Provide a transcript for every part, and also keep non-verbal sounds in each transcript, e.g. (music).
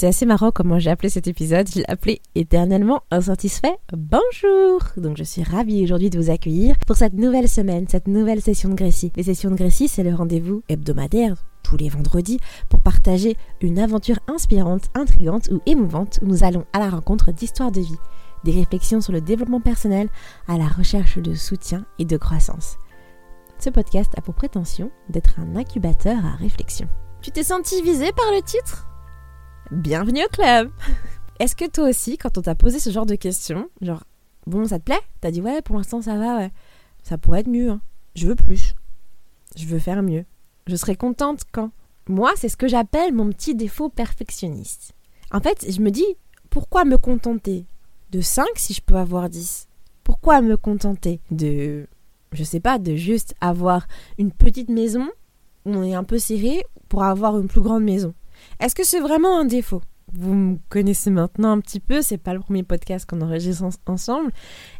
C'est assez marrant comment j'ai appelé cet épisode. Je l'ai appelé éternellement insatisfait. Bonjour Donc je suis ravie aujourd'hui de vous accueillir pour cette nouvelle semaine, cette nouvelle session de Grécie. Les sessions de Grécie, c'est le rendez-vous hebdomadaire tous les vendredis pour partager une aventure inspirante, intrigante ou émouvante où nous allons à la rencontre d'histoires de vie, des réflexions sur le développement personnel, à la recherche de soutien et de croissance. Ce podcast a pour prétention d'être un incubateur à réflexion. Tu t'es senti visé par le titre? Bienvenue au club Est-ce que toi aussi, quand on t'a posé ce genre de questions, genre, bon, ça te plaît? T'as dit, ouais, pour l'instant ça va, ouais. Ça pourrait être mieux, hein. Je veux plus. Je veux faire mieux. Je serais contente quand Moi, c'est ce que j'appelle mon petit défaut perfectionniste. En fait, je me dis, pourquoi me contenter de 5 si je peux avoir 10 Pourquoi me contenter de, je sais pas, de juste avoir une petite maison où on est un peu serré pour avoir une plus grande maison? Est-ce que c'est vraiment un défaut? Vous me connaissez maintenant un petit peu, c'est pas le premier podcast qu'on enregistre ensemble.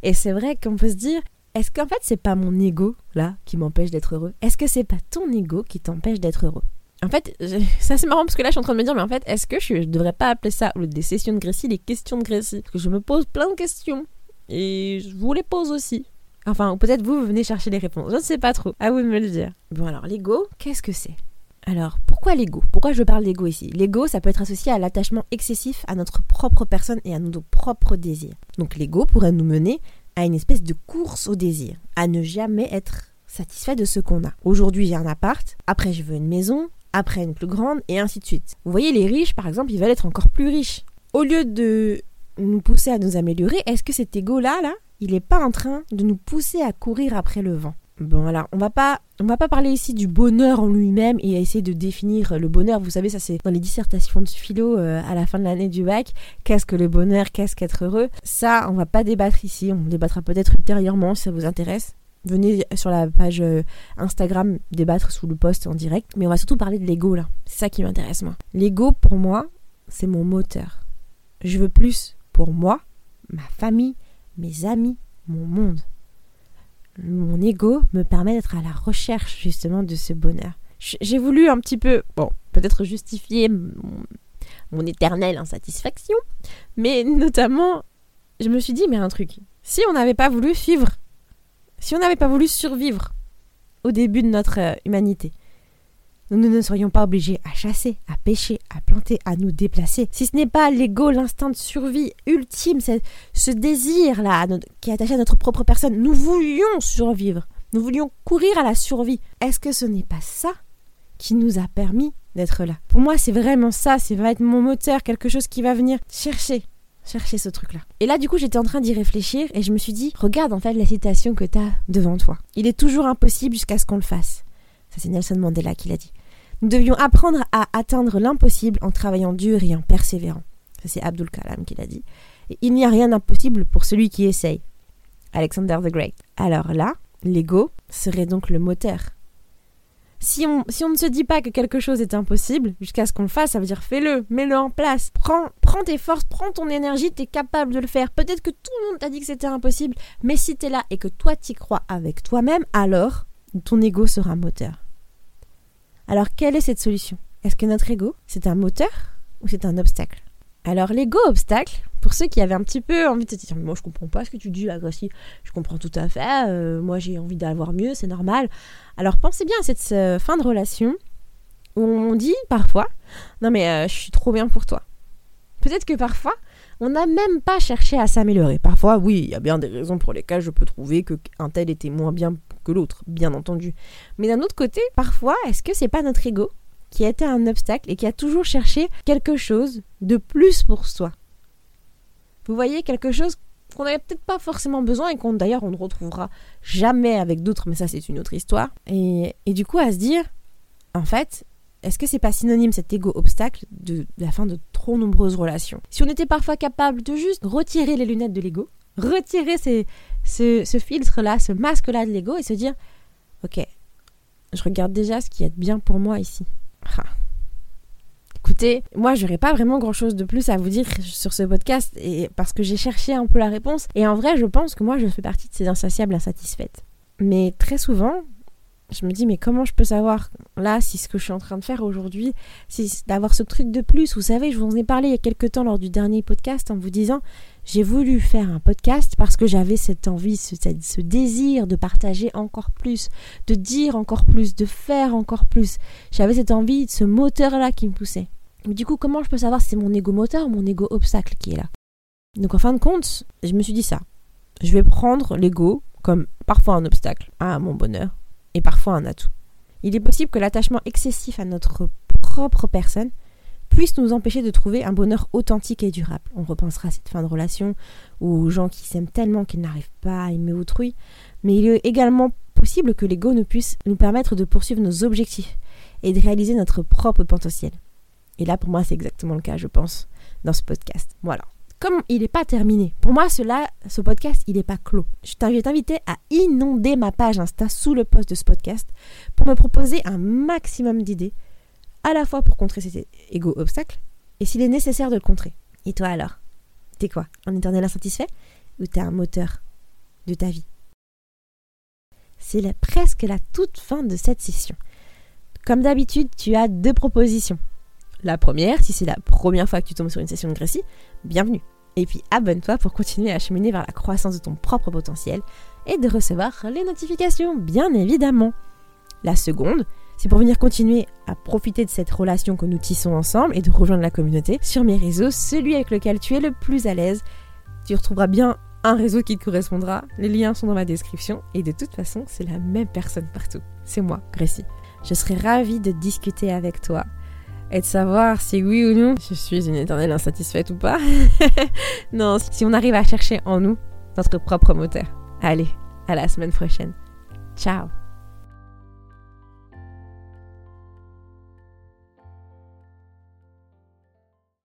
Et c'est vrai qu'on peut se dire, est-ce qu'en fait c'est pas mon ego là qui m'empêche d'être heureux? Est-ce que c'est pas ton ego qui t'empêche d'être heureux? En fait, (laughs) ça c'est marrant parce que là je suis en train de me dire, mais en fait, est-ce que je, je devrais pas appeler ça des sessions de Grécie, des questions de Grécie Parce que je me pose plein de questions et je vous les pose aussi. Enfin, peut-être vous, vous venez chercher les réponses. Je ne sais pas trop. À vous de me le dire. Bon alors, l'ego, qu'est-ce que c'est? Alors, pourquoi l'ego? Pourquoi je parle d'ego ici? L'ego, ça peut être associé à l'attachement excessif à notre propre personne et à nos propres désirs. Donc l'ego pourrait nous mener à une espèce de course au désir, à ne jamais être satisfait de ce qu'on a. Aujourd'hui, j'ai un appart, après je veux une maison, après une plus grande, et ainsi de suite. Vous voyez, les riches, par exemple, ils veulent être encore plus riches. Au lieu de nous pousser à nous améliorer, est-ce que cet ego-là, là, il n'est pas en train de nous pousser à courir après le vent? Bon, alors, on va pas, on va pas parler ici du bonheur en lui-même et essayer de définir le bonheur. Vous savez, ça c'est dans les dissertations de philo euh, à la fin de l'année du bac. Qu'est-ce que le bonheur? Qu'est-ce qu'être heureux? Ça, on va pas débattre ici. On débattra peut-être ultérieurement si ça vous intéresse. Venez sur la page euh, Instagram débattre sous le post en direct. Mais on va surtout parler de l'ego là. C'est ça qui m'intéresse moi. L'ego pour moi, c'est mon moteur. Je veux plus pour moi, ma famille, mes amis, mon monde mon ego me permet d'être à la recherche justement de ce bonheur. J'ai voulu un petit peu, bon, peut-être justifier mon, éternelle insatisfaction, mais notamment, je me suis dit, mais un truc, si on n'avait pas voulu vivre, si on n'avait pas voulu survivre au début de notre euh, humanité, nous ne serions pas obligés à chasser, à pêcher, à planter, à nous déplacer. Si ce n'est pas l'ego, l'instinct de survie ultime, ce désir-là qui est attaché à notre propre personne, nous voulions survivre, nous voulions courir à la survie. Est-ce que ce n'est pas ça qui nous a permis d'être là? Pour moi, c'est vraiment ça, c'est va être mon moteur, quelque chose qui va venir chercher chercher ce truc-là. Et là, du coup, j'étais en train d'y réfléchir et je me suis dit, regarde en fait la citation que tu as devant toi. Il est toujours impossible jusqu'à ce qu'on le fasse. Ça, c'est Nelson Mandela qui l'a dit. Nous devions apprendre à atteindre l'impossible en travaillant dur et en persévérant. C'est Abdul Kalam qui l'a dit. Il n'y a rien d'impossible pour celui qui essaye. Alexander the Great. Alors là, l'ego serait donc le moteur. Si on, ne se dit pas que quelque chose est impossible, jusqu'à ce qu'on le fasse, ça veut dire fais-le, mets-le en place, prends, prends tes forces, prends ton énergie, tu es capable de le faire. Peut-être que tout le monde t'a dit que c'était impossible, mais si tu es là et que toi t'y crois avec toi-même, alors ton ego sera moteur. Alors quelle est cette solution? Est-ce que notre ego, c'est un moteur ou c'est un obstacle? Alors l'ego obstacle, pour ceux qui avaient un petit peu envie de se dire moi je comprends pas ce que tu dis là Gracie, je comprends tout à fait, euh, moi j'ai envie d'avoir mieux, c'est normal. Alors pensez bien à cette fin de relation où on dit parfois non mais euh, je suis trop bien pour toi. Peut-être que parfois on n'a même pas cherché à s'améliorer. Parfois, oui, il y a bien des raisons pour lesquelles je peux trouver qu'un tel était moins bien que l'autre, bien entendu. Mais d'un autre côté, parfois, est-ce que c'est pas notre ego qui a été un obstacle et qui a toujours cherché quelque chose de plus pour soi? Vous voyez, quelque chose qu'on n'avait peut-être pas forcément besoin et qu'on d'ailleurs on ne retrouvera jamais avec d'autres, mais ça c'est une autre histoire. Et, du coup, à se dire, en fait, est-ce que c'est pas synonyme cet ego obstacle de, la fin de nombreuses relations Si on était parfois capable de juste retirer les lunettes de l'ego, retirer ce, filtre-là, ce masque-là de l'ego et se dire Ok, je regarde déjà ce qui est bien pour moi ici. Ah. Écoutez, moi j'aurais pas vraiment grand chose de plus à vous dire sur ce podcast et parce que j'ai cherché un peu la réponse et en vrai je pense que moi je fais partie de ces insatiables insatisfaites. Mais très souvent, je me dis mais comment je peux savoir là si ce que je suis en train de faire aujourd'hui, si d'avoir ce truc de plus? Vous savez, je vous en ai parlé il y a quelques temps lors du dernier podcast en vous disant j'ai voulu faire un podcast parce que j'avais cette envie, ce, ce, désir de partager encore plus, de dire encore plus, de faire encore plus. J'avais cette envie, ce moteur-là qui me poussait. Mais du coup, comment je peux savoir si c'est mon ego moteur ou mon ego obstacle qui est là? Donc en fin de compte, je me suis dit ça. Je vais prendre l'ego comme parfois un obstacle à mon bonheur et parfois un atout. Il est possible que l'attachement excessif à notre propre personne puisse nous empêcher de trouver un bonheur authentique et durable. On repensera à cette fin de relation ou aux gens qui s'aiment tellement qu'ils n'arrivent pas à aimer autrui. Mais il est également possible que l'ego ne puisse nous permettre de poursuivre nos objectifs et de réaliser notre propre potentiel. Et là, pour moi, c'est exactement le cas, je pense, dans ce podcast. Voilà comme il n'est pas terminé, pour moi, cela, ce podcast, il n'est pas clos. Je vais t'inviter à inonder ma page Insta sous le post de ce podcast pour me proposer un maximum d'idées, à la fois pour contrer cet égo obstacle et s'il est nécessaire de le contrer. Et toi alors? T'es quoi? Un éternel insatisfait? Ou t'es un moteur de ta vie? C'est presque la toute fin de cette session. Comme d'habitude, tu as deux propositions. La première, si c'est la première fois que tu tombes sur une session de Grécie, bienvenue. Et puis abonne-toi pour continuer à cheminer vers la croissance de ton propre potentiel et de recevoir les notifications, bien évidemment. La seconde, c'est pour venir continuer à profiter de cette relation que nous tissons ensemble et de rejoindre la communauté sur mes réseaux, celui avec lequel tu es le plus à l'aise. Tu retrouveras bien un réseau qui te correspondra. Les liens sont dans ma description et de toute façon, c'est la même personne partout. C'est moi, Gracie. Je serai ravie de discuter avec toi et de savoir si oui ou non je suis une éternelle insatisfaite ou pas. (laughs) non, si on arrive à chercher en nous notre propre moteur. Allez, à la semaine prochaine. Ciao